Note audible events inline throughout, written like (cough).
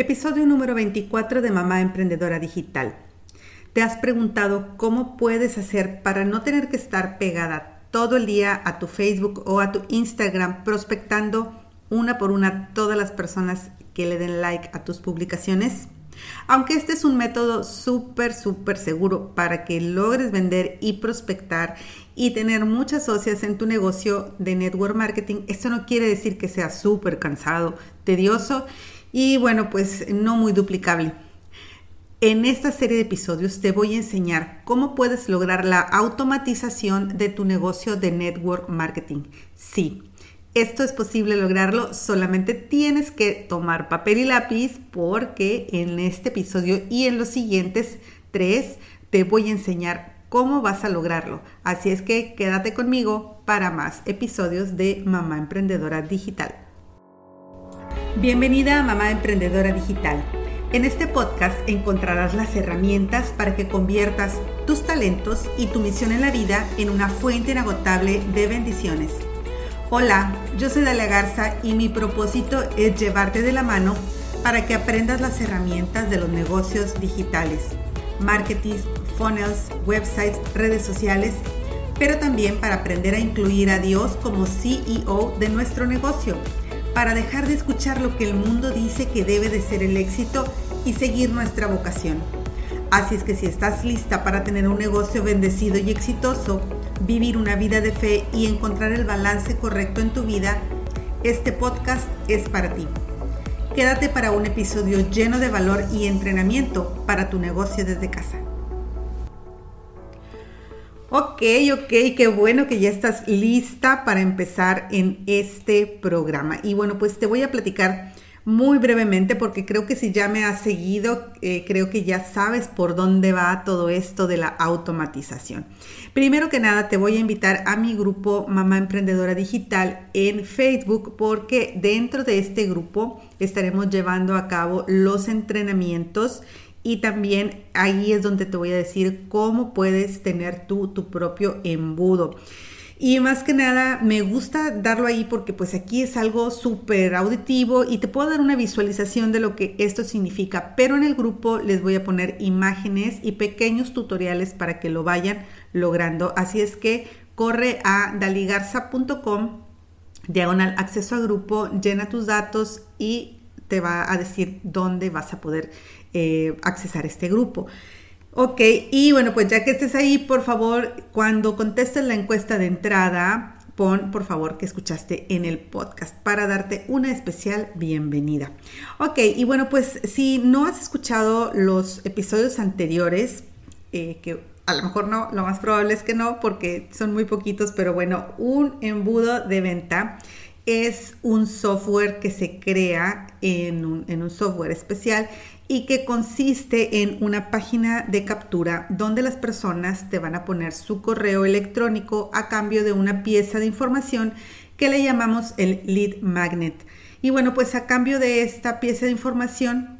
Episodio número 24 de Mamá Emprendedora Digital. ¿Te has preguntado cómo puedes hacer para no tener que estar pegada todo el día a tu Facebook o a tu Instagram prospectando una por una todas las personas que le den like a tus publicaciones? Aunque este es un método súper, súper seguro para que logres vender y prospectar y tener muchas socias en tu negocio de network marketing, esto no quiere decir que sea súper cansado, tedioso y bueno, pues no muy duplicable. En esta serie de episodios te voy a enseñar cómo puedes lograr la automatización de tu negocio de network marketing. Sí, esto es posible lograrlo, solamente tienes que tomar papel y lápiz porque en este episodio y en los siguientes tres te voy a enseñar cómo vas a lograrlo. Así es que quédate conmigo para más episodios de Mamá Emprendedora Digital. Bienvenida a Mamá Emprendedora Digital. En este podcast encontrarás las herramientas para que conviertas tus talentos y tu misión en la vida en una fuente inagotable de bendiciones. Hola, yo soy Dalia Garza y mi propósito es llevarte de la mano para que aprendas las herramientas de los negocios digitales, marketing, funnels, websites, redes sociales, pero también para aprender a incluir a Dios como CEO de nuestro negocio para dejar de escuchar lo que el mundo dice que debe de ser el éxito y seguir nuestra vocación. Así es que si estás lista para tener un negocio bendecido y exitoso, vivir una vida de fe y encontrar el balance correcto en tu vida, este podcast es para ti. Quédate para un episodio lleno de valor y entrenamiento para tu negocio desde casa. Ok, ok, qué bueno que ya estás lista para empezar en este programa. Y bueno, pues te voy a platicar muy brevemente porque creo que si ya me has seguido, eh, creo que ya sabes por dónde va todo esto de la automatización. Primero que nada, te voy a invitar a mi grupo Mamá Emprendedora Digital en Facebook porque dentro de este grupo estaremos llevando a cabo los entrenamientos y también ahí es donde te voy a decir cómo puedes tener tu propio embudo. Y más que nada, me gusta darlo ahí porque pues aquí es algo súper auditivo y te puedo dar una visualización de lo que esto significa, pero en el grupo les voy a poner imágenes y pequeños tutoriales para que lo vayan logrando. Así es que corre a daligarza.com, diagonal acceso a grupo, llena tus datos y te va a decir dónde vas a poder eh, accesar este grupo. Ok, y bueno, pues ya que estés ahí, por favor, cuando contestes la encuesta de entrada, pon por favor que escuchaste en el podcast para darte una especial bienvenida. Ok, y bueno, pues si no has escuchado los episodios anteriores, eh, que a lo mejor no, lo más probable es que no, porque son muy poquitos, pero bueno, un embudo de venta es un software que se crea en un, en un software especial y que consiste en una página de captura donde las personas te van a poner su correo electrónico a cambio de una pieza de información que le llamamos el lead magnet. Y bueno, pues a cambio de esta pieza de información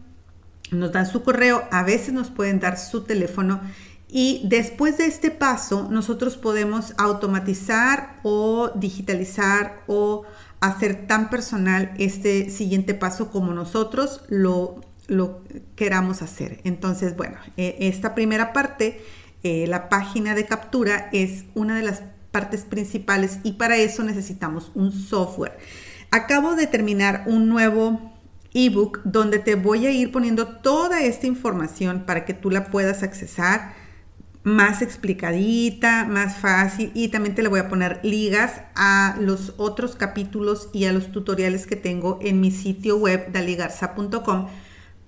nos dan su correo, a veces nos pueden dar su teléfono y después de este paso nosotros podemos automatizar o digitalizar o hacer tan personal este siguiente paso como nosotros lo lo queramos hacer. Entonces, bueno, e, esta primera parte, eh, la página de captura es una de las partes principales y para eso necesitamos un software. Acabo de terminar un nuevo ebook donde te voy a ir poniendo toda esta información para que tú la puedas accesar más explicadita, más fácil y también te le voy a poner ligas a los otros capítulos y a los tutoriales que tengo en mi sitio web daligarza.com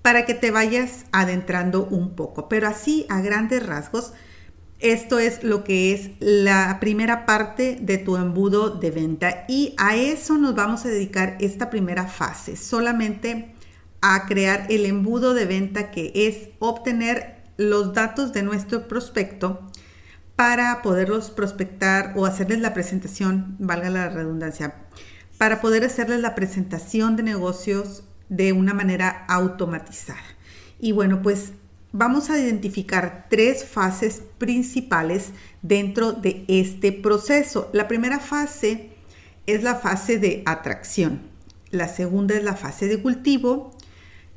para que te vayas adentrando un poco. Pero así, a grandes rasgos, esto es lo que es la primera parte de tu embudo de venta y a eso nos vamos a dedicar esta primera fase, solamente a crear el embudo de venta que es obtener los datos de nuestro prospecto para poderlos prospectar o hacerles la presentación, valga la redundancia, para poder hacerles la presentación de negocios de una manera automatizada. Y bueno, pues vamos a identificar tres fases principales dentro de este proceso. La primera fase es la fase de atracción, la segunda es la fase de cultivo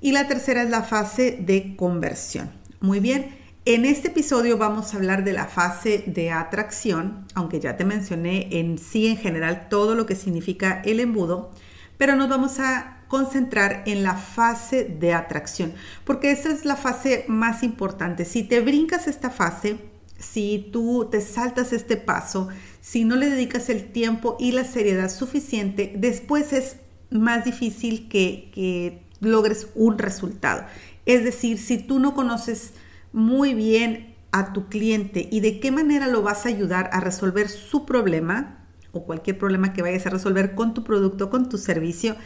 Y la tercera es la fase de conversión. Muy bien, en este episodio vamos a hablar de la fase de atracción, aunque ya te mencioné en sí en general todo lo que significa el embudo, pero nos vamos a concentrar en la fase de atracción, porque esa es la fase más importante. Si te brincas esta fase, si tú te saltas este paso, si no le dedicas el tiempo y la seriedad suficiente, después es más difícil que, que logres un resultado. Es decir, si tú no conoces muy bien a tu cliente y de qué manera lo vas a ayudar a resolver su problema o cualquier problema que vayas a resolver con tu producto, con tu servicio,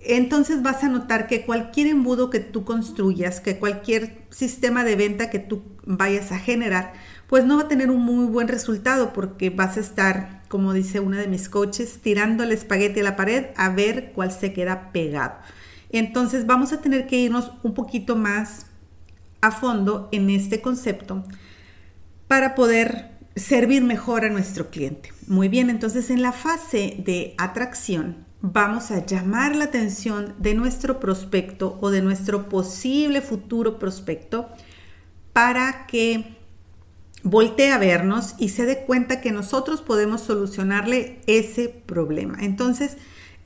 entonces vas a notar que cualquier embudo que tú construyas, que cualquier sistema de venta que tú vayas a generar, pues no va a tener un muy buen resultado porque vas a estar, como dice una de mis coaches, tirando el espagueti a la pared a ver cuál se queda pegado. Entonces vamos a tener que irnos un poquito más a fondo en este concepto para poder servir mejor a nuestro cliente. Muy bien, entonces en la fase de atracción vamos a llamar la atención de nuestro prospecto o de nuestro posible futuro prospecto para que voltee a vernos y se dé cuenta que nosotros podemos solucionarle ese problema. Entonces,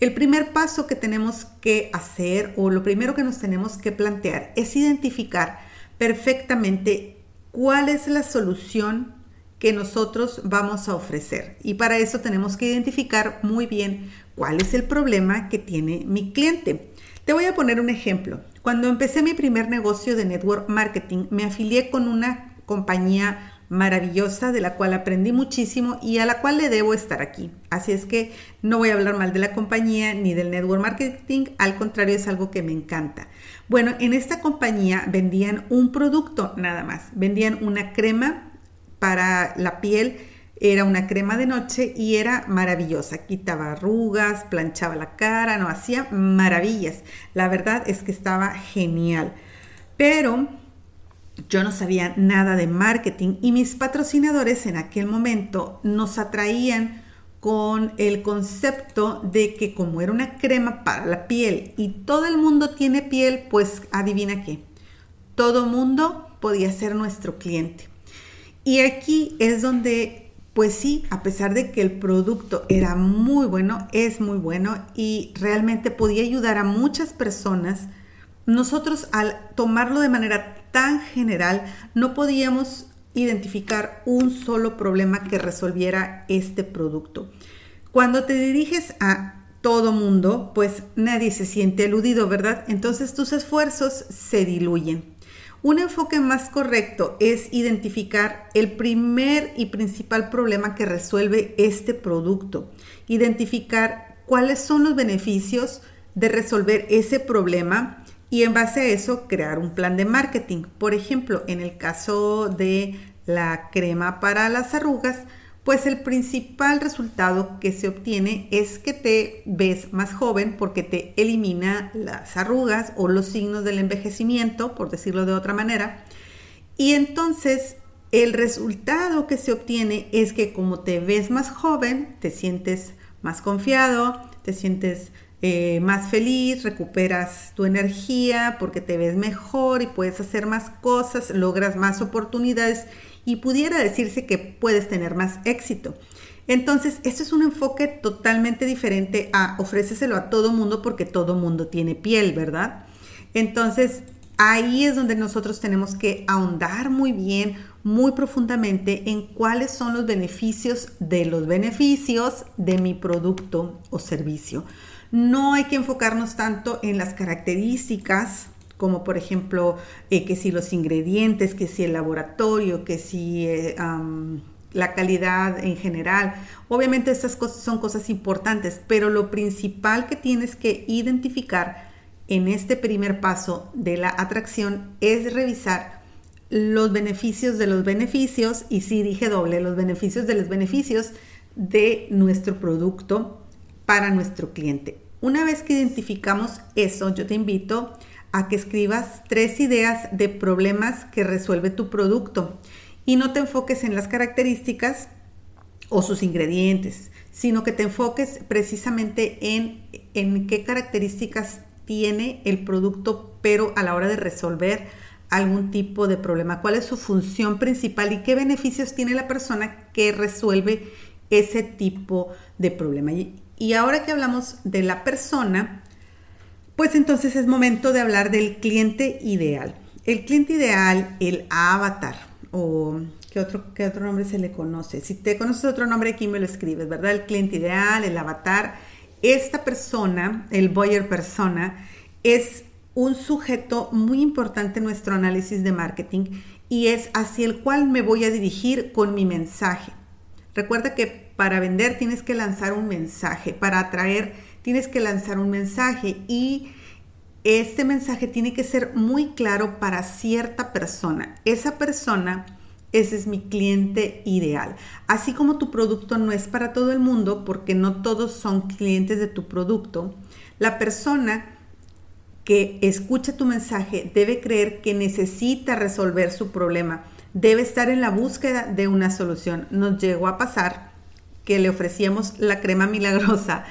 el primer paso que tenemos que hacer o lo primero que nos tenemos que plantear es identificar perfectamente cuál es la solución que nosotros vamos a ofrecer. Y para eso tenemos que identificar muy bien cuál es el problema que tiene mi cliente. Te voy a poner un ejemplo. Cuando empecé mi primer negocio de network marketing, me afilié con una compañía maravillosa de la cual aprendí muchísimo y a la cual le debo estar aquí. Así es que no voy a hablar mal de la compañía ni del network marketing, al contrario es algo que me encanta. Bueno, en esta compañía vendían un producto nada más, vendían una crema para la piel, era una crema de noche y era maravillosa, quitaba arrugas, planchaba la cara, no hacía maravillas. La verdad es que estaba genial. Pero yo no sabía nada de marketing y mis patrocinadores en aquel momento nos atraían con el concepto de que como era una crema para la piel y todo el mundo tiene piel, pues adivina qué, todo mundo podía ser nuestro cliente. Y aquí es donde, pues sí, a pesar de que el producto era muy bueno, es muy bueno y realmente podía ayudar a muchas personas, nosotros al tomarlo de manera tan general no podíamos identificar un solo problema que resolviera este producto. Cuando te diriges a todo mundo, pues nadie se siente aludido, ¿verdad? Entonces tus esfuerzos se diluyen. Un enfoque más correcto es identificar el primer y principal problema que resuelve este producto, identificar cuáles son los beneficios de resolver ese problema y en base a eso crear un plan de marketing. Por ejemplo, en el caso de la crema para las arrugas, pues el principal resultado que se obtiene es que te ves más joven porque te elimina las arrugas o los signos del envejecimiento, por decirlo de otra manera. Y entonces el resultado que se obtiene es que como te ves más joven, te sientes más confiado, te sientes eh, más feliz, recuperas tu energía porque te ves mejor y puedes hacer más cosas, logras más oportunidades y pudiera decirse que puedes tener más éxito. Entonces, esto es un enfoque totalmente diferente a ofréceselo a todo mundo porque todo mundo tiene piel, ¿verdad? Entonces, ahí es donde nosotros tenemos que ahondar muy bien, muy profundamente en cuáles son los beneficios de los beneficios de mi producto o servicio. No hay que enfocarnos tanto en las características como por ejemplo eh, que si los ingredientes, que si el laboratorio, que si eh, la calidad en general. Obviamente estas cosas son cosas importantes, pero lo principal que tienes que identificar en este primer paso de la atracción es revisar los beneficios de los beneficios, y si dije doble, los beneficios de los beneficios de nuestro producto para nuestro cliente. Una vez que identificamos eso, yo te invito que escribas tres ideas de problemas que resuelve tu producto y no te enfoques en las características o sus ingredientes, sino que te enfoques precisamente en, en qué características tiene el producto, pero a la hora de resolver algún tipo de problema, cuál es su función principal y qué beneficios tiene la persona que resuelve ese tipo de problema. Y, ahora que hablamos de la persona, pues entonces es momento de hablar del cliente ideal. El cliente ideal, el avatar, o ¿qué otro, qué otro nombre se le conoce? Si te conoces otro nombre, aquí me lo escribes, ¿verdad? El cliente ideal, el avatar. Esta persona, el buyer persona, es un sujeto muy importante en nuestro análisis de marketing y es hacia el cual me voy a dirigir con mi mensaje. Recuerda que para vender tienes que lanzar un mensaje, para atraer tienes que lanzar un mensaje y este mensaje tiene que ser muy claro para cierta persona. Esa persona, ese es mi cliente ideal. Así como tu producto no es para todo el mundo, porque no todos son clientes de tu producto, la persona que escucha tu mensaje debe creer que necesita resolver su problema debe estar en la búsqueda de una solución. Nos llegó a pasar que le ofrecíamos la crema milagrosa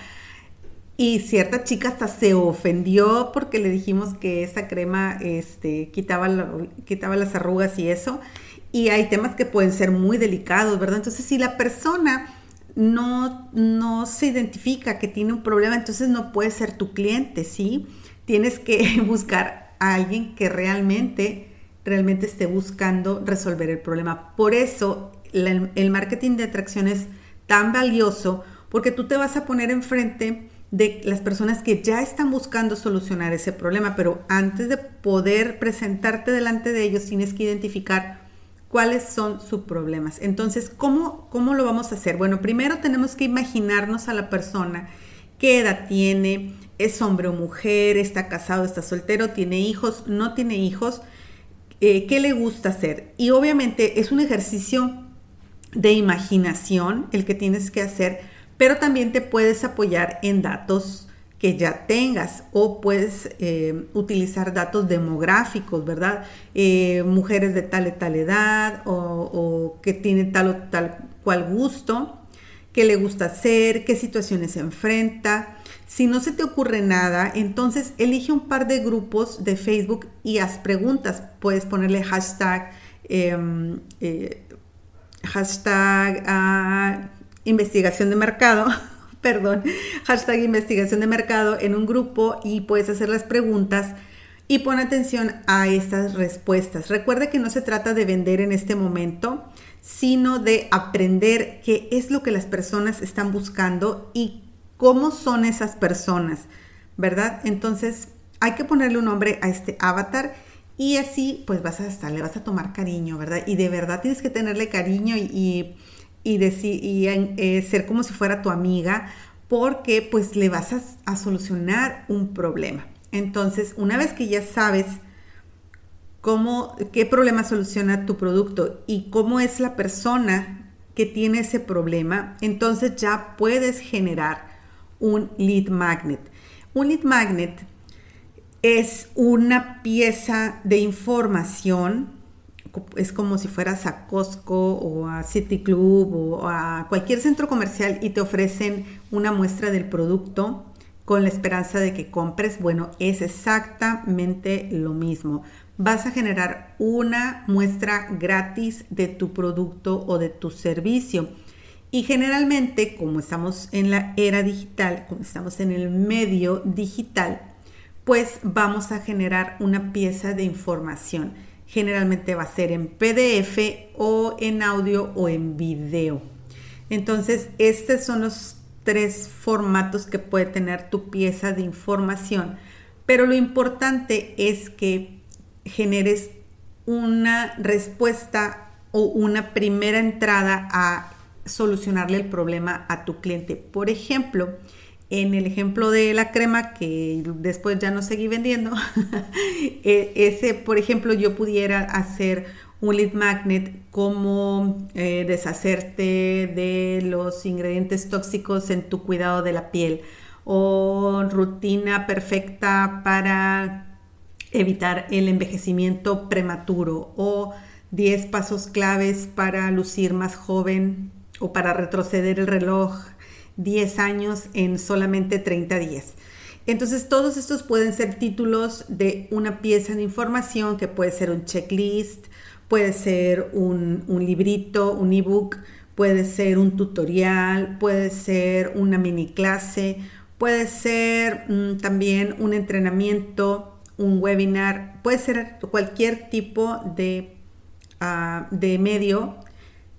y cierta chica hasta se ofendió porque le dijimos que esa crema este, quitaba, quitaba las arrugas y eso. Y hay temas que pueden ser muy delicados, ¿verdad? Entonces, si la persona no, no se identifica que tiene un problema, entonces no puede ser tu cliente, ¿sí? Tienes que (laughs) buscar a alguien que realmente realmente esté buscando resolver el problema. Por eso el marketing de atracción es tan valioso porque tú te vas a poner enfrente de las personas que ya están buscando solucionar ese problema, pero antes de poder presentarte delante de ellos tienes que identificar cuáles son sus problemas. Entonces, ¿cómo, ¿cómo lo vamos a hacer? Bueno, primero tenemos que imaginarnos a la persona, qué edad tiene, es hombre o mujer, está casado, está soltero, tiene hijos, no tiene hijos, eh, qué le gusta hacer. Y obviamente es un ejercicio de imaginación el que tienes que hacer, pero también te puedes apoyar en datos que ya tengas o puedes eh, utilizar datos demográficos, ¿verdad? Eh, mujeres de tal y tal edad o, que tienen tal o tal cual gusto, qué le gusta hacer, qué situaciones se enfrenta, si no se te ocurre nada, entonces elige un par de grupos de Facebook y haz preguntas. Puedes ponerle hashtag, em, eh, hashtag ah, investigación de mercado, (laughs) perdón, hashtag investigación de mercado en un grupo y puedes hacer las preguntas y pon atención a estas respuestas. Recuerda que no se trata de vender en este momento, sino de aprender qué es lo que las personas están buscando y cómo son esas personas, ¿verdad? Entonces hay que ponerle un nombre a este avatar y así pues vas a estar, le vas a tomar cariño, ¿verdad? Y de verdad tienes que tenerle cariño y, y, decir, y eh, ser como si fuera tu amiga porque pues le vas a, a solucionar un problema. Entonces, una vez que ya sabes cómo, qué problema soluciona tu producto y cómo es la persona que tiene ese problema, entonces ya puedes generar un lead magnet. Un lead magnet es una pieza de información, es como si fueras a Costco o a City Club o a cualquier centro comercial y te ofrecen una muestra del producto con la esperanza de que compres. Bueno, es exactamente lo mismo. Vas a generar una muestra gratis de tu producto o de tu servicio y generalmente, como estamos en la era digital, como estamos en el medio digital, pues vamos a generar una pieza de información. Generalmente va a ser en PDF o en audio o en video. Entonces, estos son los tres formatos que puede tener tu pieza de información. Pero lo importante es que generes una respuesta o una primera entrada a solucionarle el problema a tu cliente. Por ejemplo, en el ejemplo de la crema que después ya no seguí vendiendo, (laughs) e, ese, por ejemplo, yo pudiera hacer un lead magnet como eh, deshacerte de los ingredientes tóxicos en tu cuidado de la piel o rutina perfecta para evitar el envejecimiento prematuro o 10 pasos claves para lucir más joven o para retroceder el reloj 10 años en solamente 30 días. Entonces todos estos pueden ser títulos de una pieza de información que puede ser un checklist, puede ser un, librito, un ebook, puede ser un tutorial, puede ser una mini clase, puede ser mm, también un entrenamiento, un webinar, puede ser cualquier tipo de, ah, de medio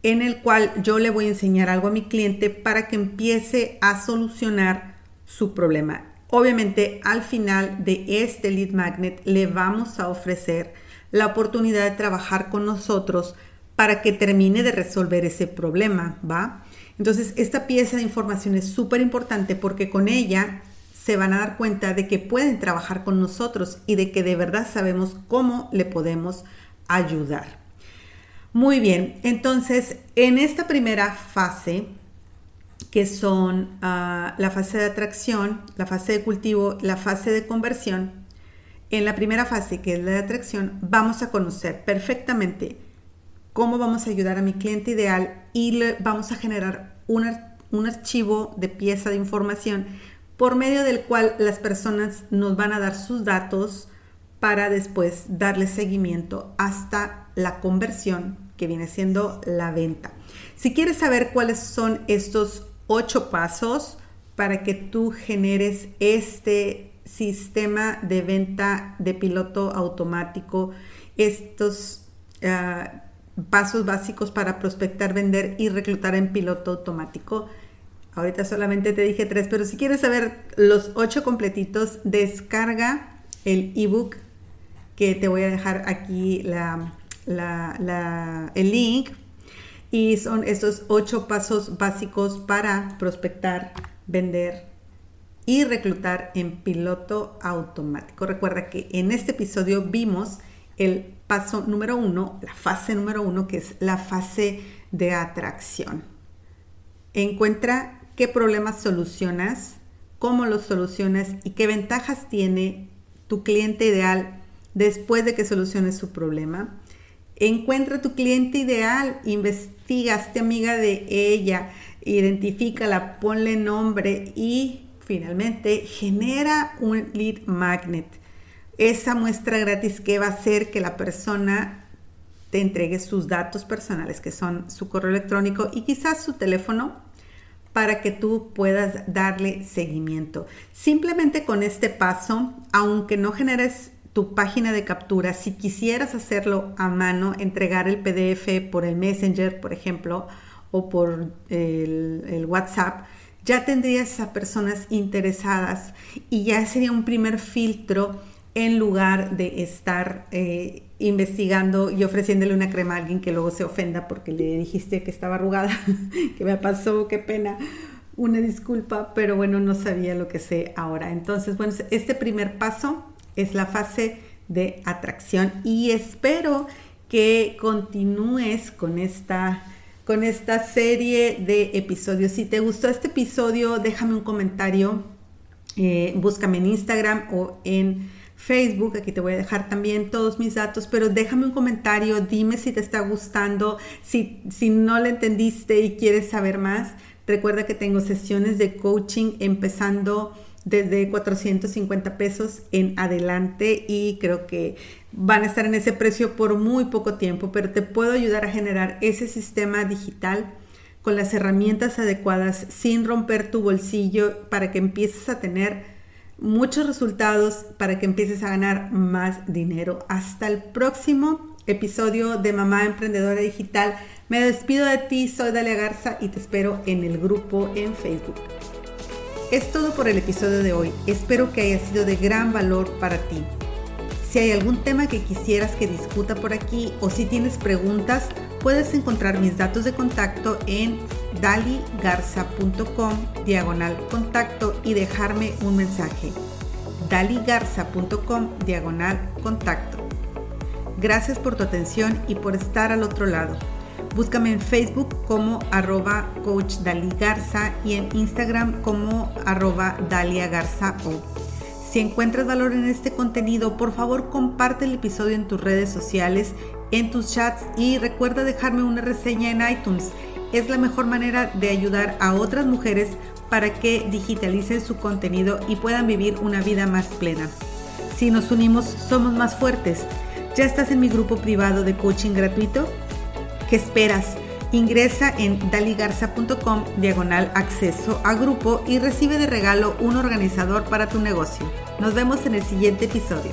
en el cual yo le voy a enseñar algo a mi cliente para que empiece a solucionar su problema. Obviamente al final de este lead magnet le vamos a ofrecer la oportunidad de trabajar con nosotros para que termine de resolver ese problema, ¿va? Entonces esta pieza de información es súper importante porque con ella se van a dar cuenta de que pueden trabajar con nosotros y de que de verdad sabemos cómo le podemos ayudar. Muy bien, entonces en esta primera fase que son ah, la fase de atracción, la fase de cultivo, la fase de conversión. En la primera fase, que es la de atracción, vamos a conocer perfectamente cómo vamos a ayudar a mi cliente ideal y le vamos a generar un, un archivo de pieza de información por medio del cual las personas nos van a dar sus datos para después darle seguimiento hasta la conversión que viene siendo la venta. Si quieres saber cuáles son estos ocho pasos para que tú generes este sistema de venta de piloto automático, estos ah, pasos básicos para prospectar, vender y reclutar en piloto automático. Ahorita solamente te dije tres, pero si quieres saber los ocho completitos, descarga el ebook que te voy a dejar aquí el link y son estos ocho pasos básicos para prospectar, vender y reclutar en piloto automático. Recuerda que en este episodio vimos el paso número uno, la fase número uno, que es la fase de atracción. Encuentra qué problemas solucionas, cómo los solucionas y qué ventajas tiene tu cliente ideal después de que soluciones su problema. Encuentra tu cliente ideal, investiga, hazte amiga de ella, identifícala, ponle nombre y finalmente genera un lead magnet. Esa muestra gratis que va a hacer que la persona te entregue sus datos personales, que son su correo electrónico y quizás su teléfono, para que tú puedas darle seguimiento. Simplemente con este paso, aunque no generes tu página de captura, si quisieras hacerlo a mano, entregar el PDF por el Messenger, por ejemplo, o por el, WhatsApp, ya tendrías a personas interesadas y ya sería un primer filtro en lugar de estar eh, investigando y ofreciéndole una crema a alguien que luego se ofenda porque le dijiste que estaba arrugada, (laughs) que me pasó, qué pena, una disculpa, pero bueno, no sabía lo que sé ahora. Entonces, bueno, este primer paso es la fase de atracción y espero que continúes con esta con esta serie de episodios. Si te gustó este episodio, déjame un comentario, eh, búscame en Instagram o en Facebook, aquí te voy a dejar también todos mis datos, pero déjame un comentario, dime si te está gustando, si, si no le entendiste y quieres saber más. Recuerda que tengo sesiones de coaching empezando desde 450 pesos en adelante y creo que van a estar en ese precio por muy poco tiempo, pero te puedo ayudar a generar ese sistema digital con las herramientas adecuadas sin romper tu bolsillo para que empieces a tener muchos resultados, para que empieces a ganar más dinero. Hasta el próximo episodio de Mamá Emprendedora Digital. Me despido de ti, soy Dalia Garza y te espero en el grupo en Facebook. Es todo por el episodio de hoy. Espero que haya sido de gran valor para ti. Si hay algún tema que quisieras que discuta por aquí o si tienes preguntas, puedes encontrar mis datos de contacto en daligarza.com diagonal contacto y dejarme un mensaje. daligarza.com diagonal contacto. Gracias por tu atención y por estar al otro lado. Búscame en Facebook como arroba coach Garza y en Instagram como arroba Dalia Garza o. Si encuentras valor en este contenido, por favor comparte el episodio en tus redes sociales, en tus chats y recuerda dejarme una reseña en iTunes. Es la mejor manera de ayudar a otras mujeres para que digitalicen su contenido y puedan vivir una vida más plena. Si nos unimos, somos más fuertes. ¿Ya estás en mi grupo privado de coaching gratuito? ¿Qué esperas? Ingresa en daligarza.com diagonal acceso a grupo y recibe de regalo un organizador para tu negocio. Nos vemos en el siguiente episodio.